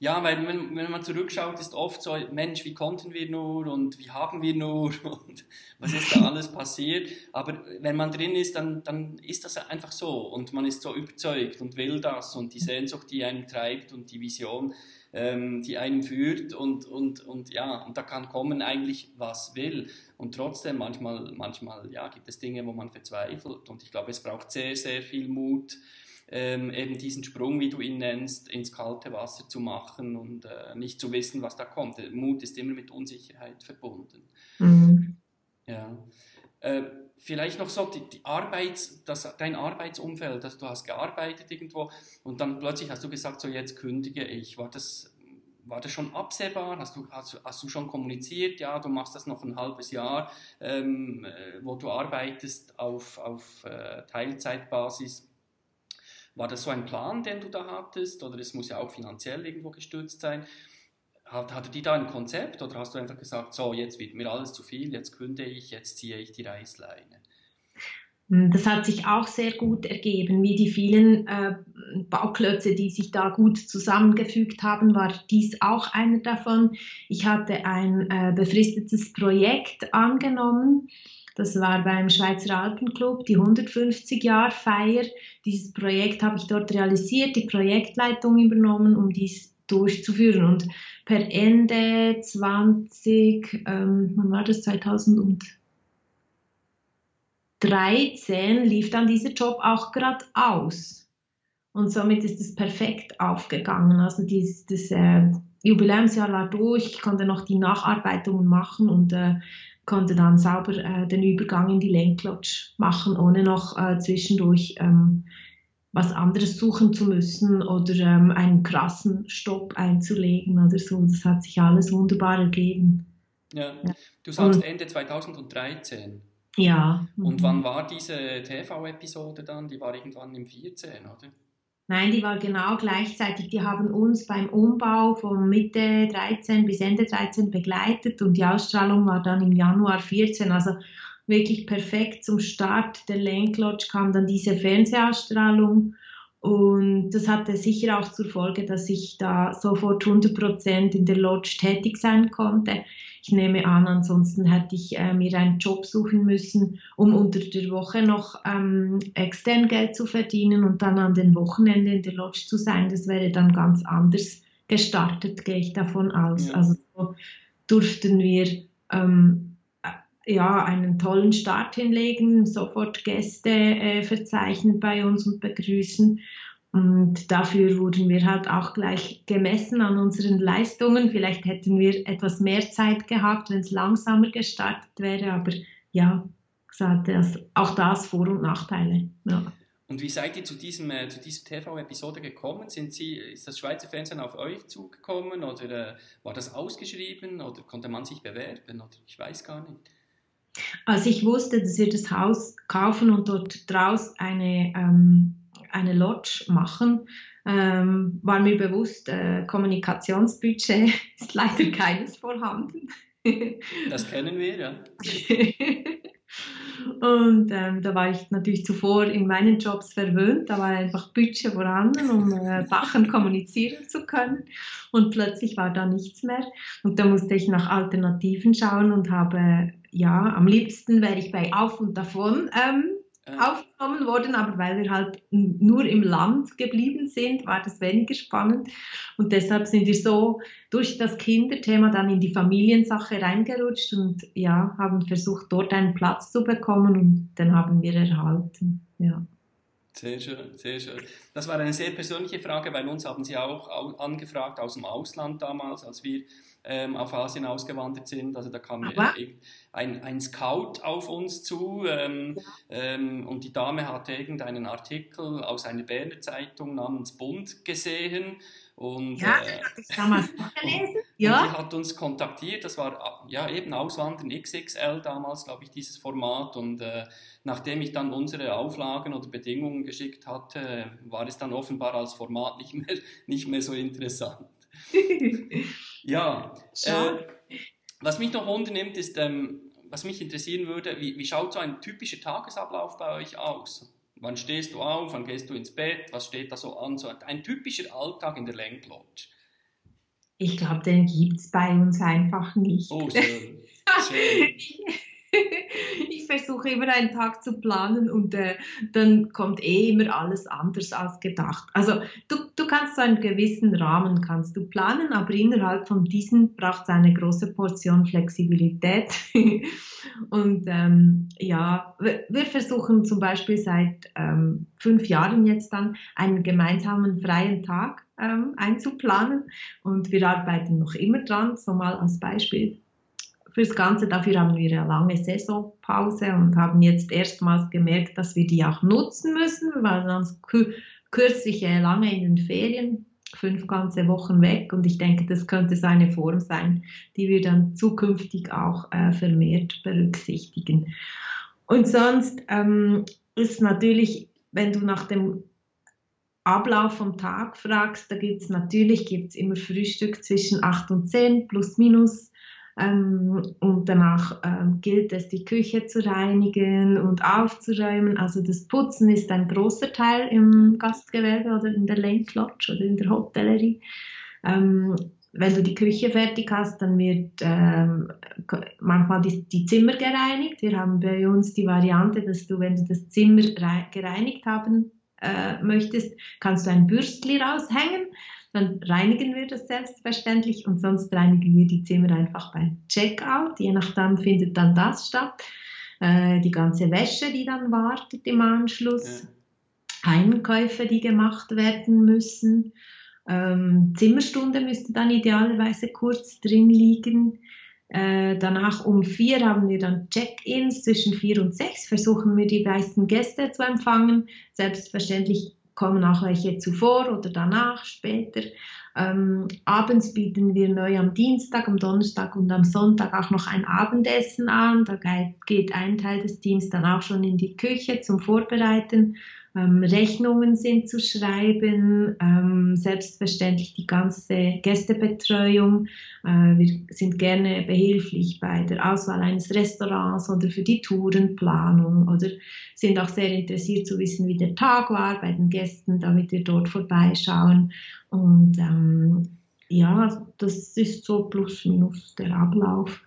Ja, weil wenn, wenn man zurückschaut, ist oft so, Mensch, wie konnten wir nur und wie haben wir nur und was ist da alles passiert. Aber wenn man drin ist, dann, dann ist das einfach so und man ist so überzeugt und will das und die Sehnsucht, die einen treibt und die Vision, ähm, die einen führt und, und, und ja, und da kann kommen eigentlich was will. Und trotzdem, manchmal, manchmal ja, gibt es Dinge, wo man verzweifelt und ich glaube, es braucht sehr, sehr viel Mut, ähm, eben diesen Sprung, wie du ihn nennst, ins kalte Wasser zu machen und äh, nicht zu wissen, was da kommt. Mut ist immer mit Unsicherheit verbunden. Mhm. Ja. Äh, vielleicht noch so die, die Arbeits, das, dein Arbeitsumfeld, also du hast gearbeitet irgendwo und dann plötzlich hast du gesagt, so jetzt kündige ich. War das, war das schon absehbar? Hast du, hast, hast du schon kommuniziert, ja, du machst das noch ein halbes Jahr, ähm, äh, wo du arbeitest auf, auf äh, Teilzeitbasis? War das so ein Plan, den du da hattest? Oder es muss ja auch finanziell irgendwo gestützt sein? Hat, hatte die da ein Konzept oder hast du einfach gesagt, so, jetzt wird mir alles zu viel, jetzt künde ich, jetzt ziehe ich die Reißleine? Hm, das hat sich auch sehr gut ergeben, wie die vielen äh, Bauklötze, die sich da gut zusammengefügt haben, war dies auch einer davon. Ich hatte ein äh, befristetes Projekt angenommen. Das war beim Schweizer Alpenclub, die 150-Jahr-Feier. Dieses Projekt habe ich dort realisiert, die Projektleitung übernommen, um dies durchzuführen. Und per Ende 20, ähm, wann war das, 2013 lief dann dieser Job auch gerade aus. Und somit ist es perfekt aufgegangen. Also dieses, das äh, Jubiläumsjahr war durch, ich konnte noch die Nacharbeitungen machen und äh, konnte dann sauber äh, den Übergang in die Lenklodge machen, ohne noch äh, zwischendurch ähm, was anderes suchen zu müssen oder ähm, einen krassen Stopp einzulegen oder so. Das hat sich alles wunderbar ergeben. Ja, ja. du sagst Ende 2013. Ja. Und mhm. wann war diese TV-Episode dann? Die war irgendwann im 14, oder? Nein, die war genau gleichzeitig. Die haben uns beim Umbau von Mitte 13 bis Ende 13 begleitet und die Ausstrahlung war dann im Januar 14. Also wirklich perfekt zum Start der Lake Lodge kam dann diese Fernsehausstrahlung und das hatte sicher auch zur Folge, dass ich da sofort 100% in der Lodge tätig sein konnte. Ich nehme an, ansonsten hätte ich äh, mir einen Job suchen müssen, um unter der Woche noch ähm, extern Geld zu verdienen und dann an den Wochenenden in der Lodge zu sein. Das wäre dann ganz anders gestartet, gehe ich davon aus. Ja. Also so durften wir ähm, ja, einen tollen Start hinlegen, sofort Gäste äh, verzeichnen bei uns und begrüßen. Und dafür wurden wir halt auch gleich gemessen an unseren Leistungen. Vielleicht hätten wir etwas mehr Zeit gehabt, wenn es langsamer gestartet wäre, aber ja, das, auch das Vor- und Nachteile. Ja. Und wie seid ihr zu, diesem, äh, zu dieser TV-Episode gekommen? Sind Sie, ist das Schweizer Fernsehen auf euch zugekommen oder äh, war das ausgeschrieben oder konnte man sich bewerben? Oder ich weiß gar nicht. Als ich wusste, dass wir das Haus kaufen und dort draus eine, ähm, eine Lodge machen, ähm, war mir bewusst, äh, Kommunikationsbudget ist leider keines vorhanden. das kennen wir, ja. Und ähm, da war ich natürlich zuvor in meinen Jobs verwöhnt. Da war einfach Budget vorhanden, um äh, Sachen kommunizieren zu können. Und plötzlich war da nichts mehr. Und da musste ich nach Alternativen schauen und habe ja, am liebsten wäre ich bei Auf und Davon ähm, äh. aufgenommen worden, aber weil wir halt nur im Land geblieben sind, war das weniger spannend. Und deshalb sind wir so durch das Kinderthema dann in die Familiensache reingerutscht und ja, haben versucht, dort einen Platz zu bekommen und den haben wir erhalten. Ja. Sehr schön, sehr schön. Das war eine sehr persönliche Frage, weil uns haben Sie auch angefragt aus dem Ausland damals, als wir ähm, auf Asien ausgewandert sind. Also da kam ein, ein Scout auf uns zu ähm, ja. ähm, und die Dame hatte irgendeinen Artikel aus einer Berner Zeitung namens Bund gesehen. Und, ja, äh, das hatte ich damals gelesen. Ja. Die hat uns kontaktiert, das war ja eben Auswandern XXL damals, glaube ich, dieses Format. Und äh, nachdem ich dann unsere Auflagen oder Bedingungen geschickt hatte, war es dann offenbar als Format nicht mehr, nicht mehr so interessant. Ja, äh, was mich noch wundernimmt, ist, ähm, was mich interessieren würde, wie, wie schaut so ein typischer Tagesablauf bei euch aus? Wann stehst du auf, wann gehst du ins Bett, was steht da so an? So ein typischer Alltag in der Lodge. Ich glaube, den gibt es bei uns einfach nicht. Oh, schön. schön. ich versuche immer einen Tag zu planen und äh, dann kommt eh immer alles anders als gedacht. Also du, du kannst so einen gewissen Rahmen kannst du planen, aber innerhalb von diesem braucht es eine große Portion Flexibilität. und ähm, ja, wir, wir, versuchen zum Beispiel seit ähm, fünf Jahren jetzt dann einen gemeinsamen freien Tag ähm, einzuplanen und wir arbeiten noch immer dran, so mal als Beispiel fürs Ganze. Dafür haben wir eine lange Saisonpause und haben jetzt erstmals gemerkt, dass wir die auch nutzen müssen. Waren sonst kürzlich lange in den Ferien, fünf ganze Wochen weg und ich denke, das könnte so eine Form sein, die wir dann zukünftig auch äh, vermehrt berücksichtigen. Und sonst ähm, ist natürlich, wenn du nach dem Ablauf vom Tag fragst, da gibt es natürlich gibt's immer Frühstück zwischen 8 und 10 plus minus. Ähm, und danach ähm, gilt es, die Küche zu reinigen und aufzuräumen. Also das Putzen ist ein großer Teil im Gastgewerbe oder in der Lake Lodge oder in der Hotellerie. Ähm, wenn du die Küche fertig hast, dann wird ähm, manchmal die, die, Zimmer gereinigt. Wir haben bei uns die Variante, dass du, wenn du das Zimmer gereinigt haben äh, möchtest, kannst du ein Bürstli raushängen. Dann reinigen wir das selbstverständlich und sonst reinigen wir die Zimmer einfach beim Checkout. Je nachdem findet dann das statt. Äh, die ganze Wäsche, die dann wartet im Anschluss. Ja. Einkäufe, die gemacht werden müssen. Ähm, Zimmerstunde müsste dann idealerweise kurz drin liegen. Äh, danach um vier haben wir dann Check-ins. Zwischen vier und sechs versuchen wir die meisten Gäste zu empfangen. Selbstverständlich kommen auch welche zuvor oder danach, später. Ähm, abends bieten wir neu am Dienstag, am Donnerstag und am Sonntag auch noch ein Abendessen an. Da geht ein Teil des Teams dann auch schon in die Küche zum Vorbereiten ähm, Rechnungen sind zu schreiben, ähm, selbstverständlich die ganze Gästebetreuung. Äh, wir sind gerne behilflich bei der Auswahl eines Restaurants oder für die Tourenplanung oder sind auch sehr interessiert zu wissen, wie der Tag war bei den Gästen, damit wir dort vorbeischauen. Und ähm, ja, das ist so plus minus der Ablauf.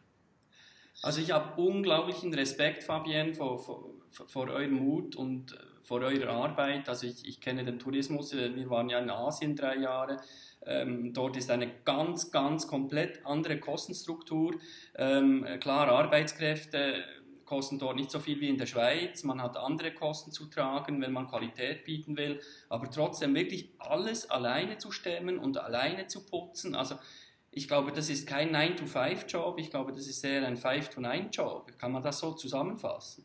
Also ich habe unglaublichen Respekt, Fabienne, vor, vor, vor eurem Mut und vor eurer Arbeit. Also ich, ich kenne den Tourismus, äh, wir waren ja in Asien drei Jahre. Ähm, dort ist eine ganz, ganz komplett andere Kostenstruktur. Ähm, klar, Arbeitskräfte kosten dort nicht so viel wie in der Schweiz. Man hat andere Kosten zu tragen, wenn man Qualität bieten will. Aber trotzdem wirklich alles alleine zu stemmen und alleine zu putzen. Also ich glaube, das ist kein 9-to-5-Job. Ich glaube, das ist eher ein 5-to-9-Job. Kann man das so zusammenfassen?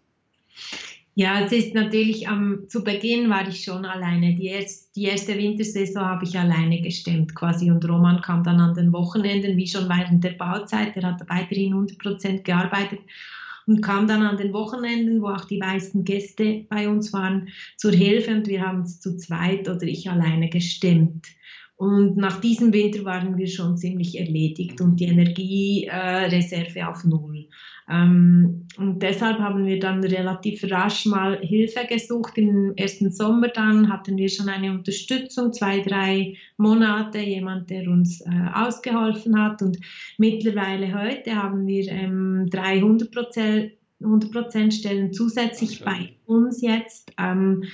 Ja, es ist natürlich am, zu Beginn war ich schon alleine. Die, erst, die erste Wintersaison habe ich alleine gestemmt quasi und Roman kam dann an den Wochenenden, wie schon während der Bauzeit. Er hat weiterhin 100 Prozent gearbeitet und kam dann an den Wochenenden, wo auch die meisten Gäste bei uns waren, zur Hilfe und wir haben es zu zweit oder ich alleine gestemmt. Und nach diesem Winter waren wir schon ziemlich erledigt und die Energiereserve äh, auf Null. Ähm, und deshalb haben wir dann relativ rasch mal Hilfe gesucht. Im ersten Sommer dann hatten wir schon eine Unterstützung, zwei, drei Monate, jemand, der uns äh, ausgeholfen hat. Und mittlerweile heute haben wir ähm, 300 Prozent 100 Stellen zusätzlich bei uns jetzt. Ähm,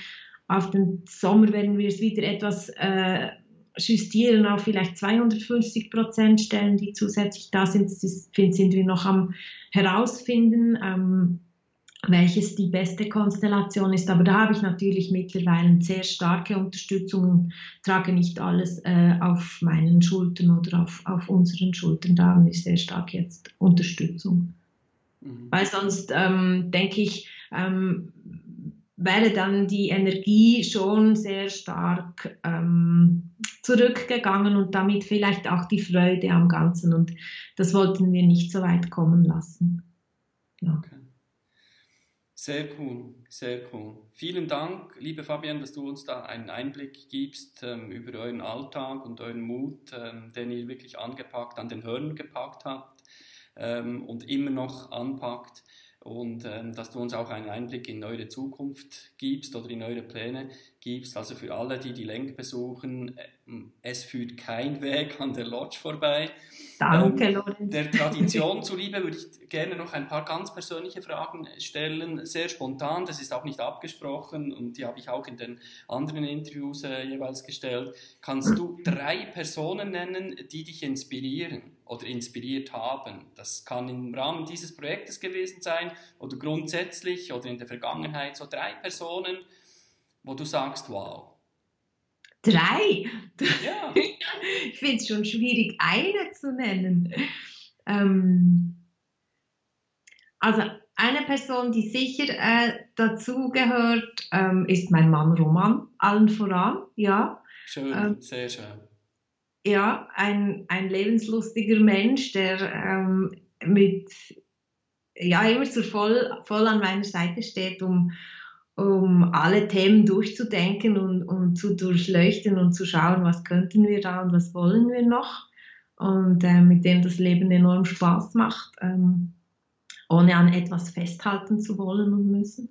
auf den Sommer werden wir es wieder etwas äh, justieren auf vielleicht 250 Prozent Stellen, die zusätzlich da sind, sind wir noch am herausfinden, ähm, welches die beste Konstellation ist. Aber da habe ich natürlich mittlerweile sehr starke Unterstützung und trage nicht alles äh, auf meinen Schultern oder auf, auf unseren Schultern. Da haben wir sehr stark jetzt Unterstützung. Mhm. Weil sonst ähm, denke ich, ähm, wäre dann die Energie schon sehr stark ähm, zurückgegangen und damit vielleicht auch die Freude am Ganzen. Und das wollten wir nicht so weit kommen lassen. Ja. Okay. Sehr cool, sehr cool. Vielen Dank, liebe Fabian, dass du uns da einen Einblick gibst ähm, über euren Alltag und euren Mut, ähm, den ihr wirklich angepackt, an den Hörnern gepackt habt ähm, und immer noch anpackt und ähm, dass du uns auch einen Einblick in eure Zukunft gibst oder in eure Pläne gibst. Also für alle, die die Lenk besuchen, äh, es führt kein Weg an der Lodge vorbei. Danke, ähm, Lorenz. Der Tradition zuliebe würde ich gerne noch ein paar ganz persönliche Fragen stellen, sehr spontan, das ist auch nicht abgesprochen und die habe ich auch in den anderen Interviews äh, jeweils gestellt. Kannst du drei Personen nennen, die dich inspirieren oder inspiriert haben? Das kann im Rahmen dieses Projektes gewesen sein oder grundsätzlich oder in der Vergangenheit so drei Personen, wo du sagst, wow. Drei? Ja. ich finde es schon schwierig, eine zu nennen. Ähm, also eine Person, die sicher äh, dazugehört, ähm, ist mein Mann Roman, allen voran, ja. Schön, ähm, sehr schön. Ja, ein, ein lebenslustiger Mensch, der ähm, mit, ja, immer so voll, voll an meiner Seite steht, um, um alle Themen durchzudenken und, und zu durchleuchten und zu schauen, was könnten wir da und was wollen wir noch. Und äh, mit dem das Leben enorm Spaß macht, ähm, ohne an etwas festhalten zu wollen und müssen.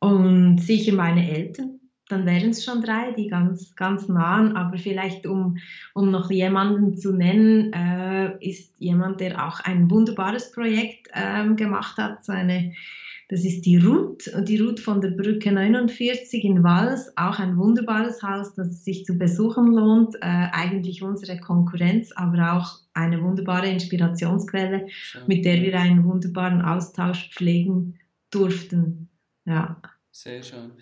Und sicher meine Eltern, dann wären es schon drei, die ganz, ganz nahen. Aber vielleicht, um, um noch jemanden zu nennen, äh, ist jemand, der auch ein wunderbares Projekt ähm, gemacht hat. So eine, das ist die Ruth, die Ruth von der Brücke 49 in Wals. Auch ein wunderbares Haus, das sich zu besuchen lohnt. Äh, eigentlich unsere Konkurrenz, aber auch eine wunderbare Inspirationsquelle, Schön. mit der wir einen wunderbaren Austausch pflegen durften. Ja. Sehr schön.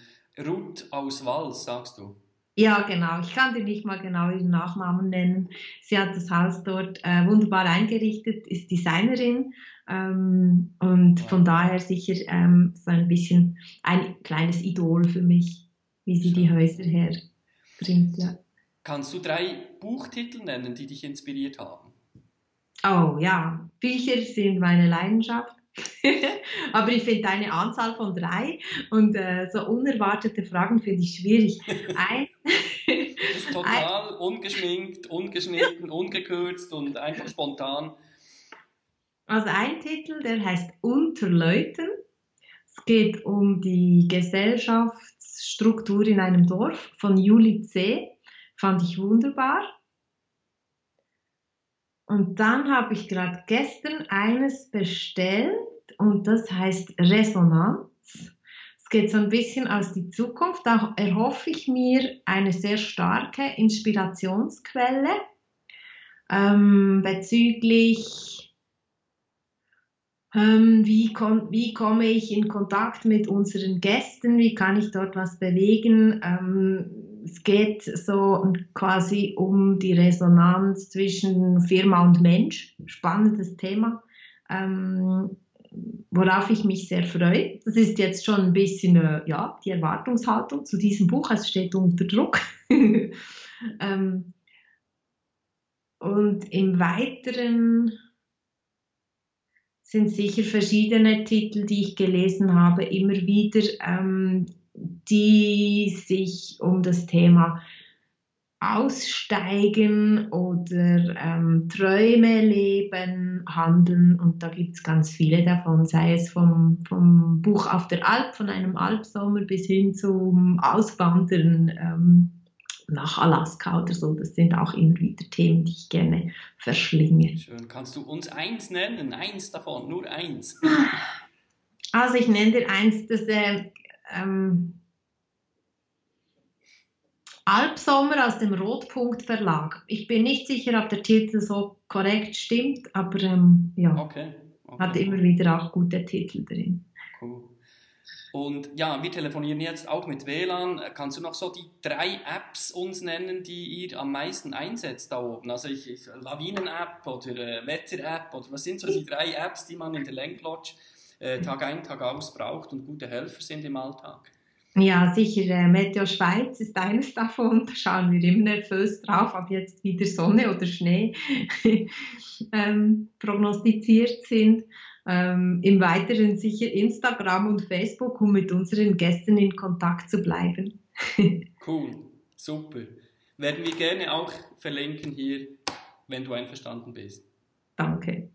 Ruth aus Wals, sagst du? Ja, genau. Ich kann dir nicht mal genau ihren Nachnamen nennen. Sie hat das Haus dort äh, wunderbar eingerichtet, ist Designerin ähm, und von daher sicher ähm, so ein bisschen ein kleines Idol für mich, wie sie die Häuser herbringt. Ja. Kannst du drei Buchtitel nennen, die dich inspiriert haben? Oh ja, Bücher sind meine Leidenschaft. Aber ich finde eine Anzahl von drei und äh, so unerwartete Fragen finde ich schwierig. Ein, total ein, ungeschminkt, ungeschnitten, ungekürzt und einfach spontan. Also ein Titel, der heißt Unterleuten. Es geht um die Gesellschaftsstruktur in einem Dorf von Juli C. Fand ich wunderbar. Und dann habe ich gerade gestern eines bestellt und das heißt Resonanz. Es geht so ein bisschen aus die Zukunft. Da erhoffe ich mir eine sehr starke Inspirationsquelle ähm, bezüglich ähm, wie, wie, komme ich in Kontakt mit unseren Gästen, wie kann ich dort was bewegen. Ähm, es geht so quasi um die Resonanz zwischen Firma und Mensch. Spannendes Thema, ähm, worauf ich mich sehr freue. Das ist jetzt schon ein bisschen äh, ja, die Erwartungshaltung zu diesem Buch. Es steht unter Druck. ähm, und im Weiteren sind sicher verschiedene Titel, die ich gelesen habe, immer wieder ähm, die sich um das Thema Aussteigen oder ähm, Träume leben handeln. Und da gibt es ganz viele davon, sei es vom, vom Buch auf der Alp, von einem Alpsommer bis hin zum Auswandern ähm, nach Alaska oder so. Das sind auch immer wieder Themen, die ich gerne verschlinge. Schön. Kannst du uns eins nennen? Eins davon, nur eins. Also ich nenne dir eins, das äh, ähm, Albsommer aus dem Rotpunkt Verlag. Ich bin nicht sicher, ob der Titel so korrekt stimmt, aber ähm, ja, okay, okay. hat immer wieder auch gute Titel drin. Cool. Und ja, wir telefonieren jetzt auch mit WLAN. Kannst du noch so die drei Apps uns nennen, die ihr am meisten einsetzt da oben? Also ich, ich Lawinen-App oder äh, Wetter-App oder was sind so die drei Apps, die man in der Lenklodge äh, Tag ein, Tag aus braucht und gute Helfer sind im Alltag? Ja, sicher. Äh, Meteo Schweiz ist eines davon. Da schauen wir immer nervös drauf, ob jetzt wieder Sonne oder Schnee ähm, prognostiziert sind. Ähm, Im Weiteren sicher Instagram und Facebook, um mit unseren Gästen in Kontakt zu bleiben. cool, super. Werden wir gerne auch verlinken hier, wenn du einverstanden bist. Danke.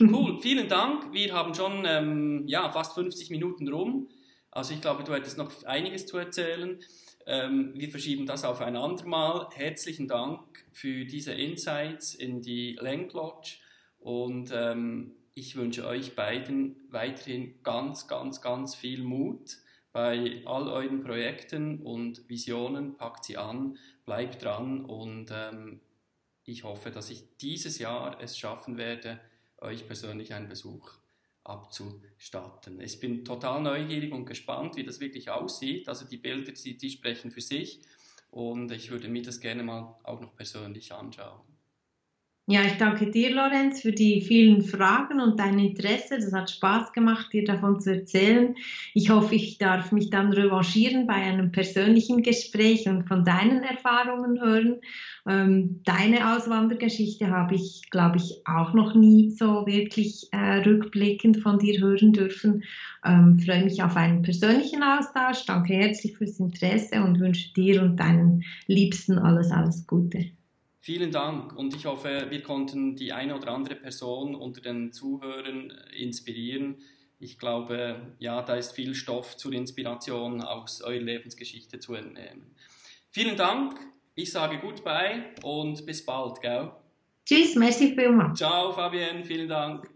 cool, vielen Dank. Wir haben schon ähm, ja, fast 50 Minuten rum. Also ich glaube, du hättest noch einiges zu erzählen. Ähm, wir verschieben das auf ein andermal. Herzlichen Dank für diese Insights in die Lenk Lodge und ähm, ich wünsche euch beiden weiterhin ganz, ganz, ganz viel Mut bei all euren Projekten und Visionen. Packt sie an, bleibt dran und ähm, ich hoffe, dass ich dieses Jahr es schaffen werde, euch persönlich einen Besuch abzustatten. Ich bin total neugierig und gespannt, wie das wirklich aussieht. Also die Bilder, die, die sprechen für sich und ich würde mir das gerne mal auch noch persönlich anschauen. Ja, ich danke dir, Lorenz, für die vielen Fragen und dein Interesse. Das hat Spaß gemacht, dir davon zu erzählen. Ich hoffe, ich darf mich dann revanchieren bei einem persönlichen Gespräch und von deinen Erfahrungen hören. Ähm, deine Auswandergeschichte habe ich, glaube ich, auch noch nie so wirklich äh, rückblickend von dir hören dürfen. Ähm, freue mich auf einen persönlichen Austausch. Danke herzlich fürs Interesse und wünsche dir und deinen Liebsten alles, alles Gute. Vielen Dank und ich hoffe, wir konnten die eine oder andere Person unter den Zuhörern inspirieren. Ich glaube, ja, da ist viel Stoff zur Inspiration aus eurer Lebensgeschichte zu entnehmen. Vielen Dank, ich sage goodbye und bis bald, gell? Tschüss, merci vielmals. Ciao, Fabienne, vielen Dank.